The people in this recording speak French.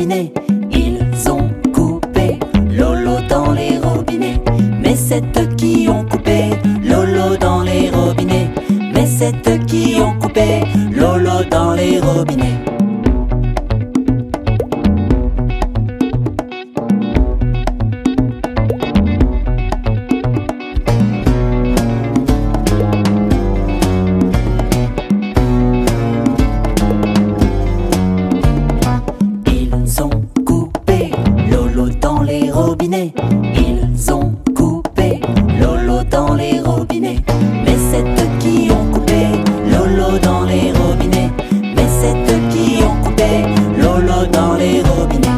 Ils ont coupé Lolo dans les robinets. Mais c'est eux qui ont coupé Lolo dans les robinets. Mais c'est eux qui ont coupé Lolo dans les robinets. Ils ont coupé Lolo dans les robinets, mais c'est eux qui ont coupé Lolo dans les robinets, mais c'est eux qui ont coupé Lolo dans les robinets.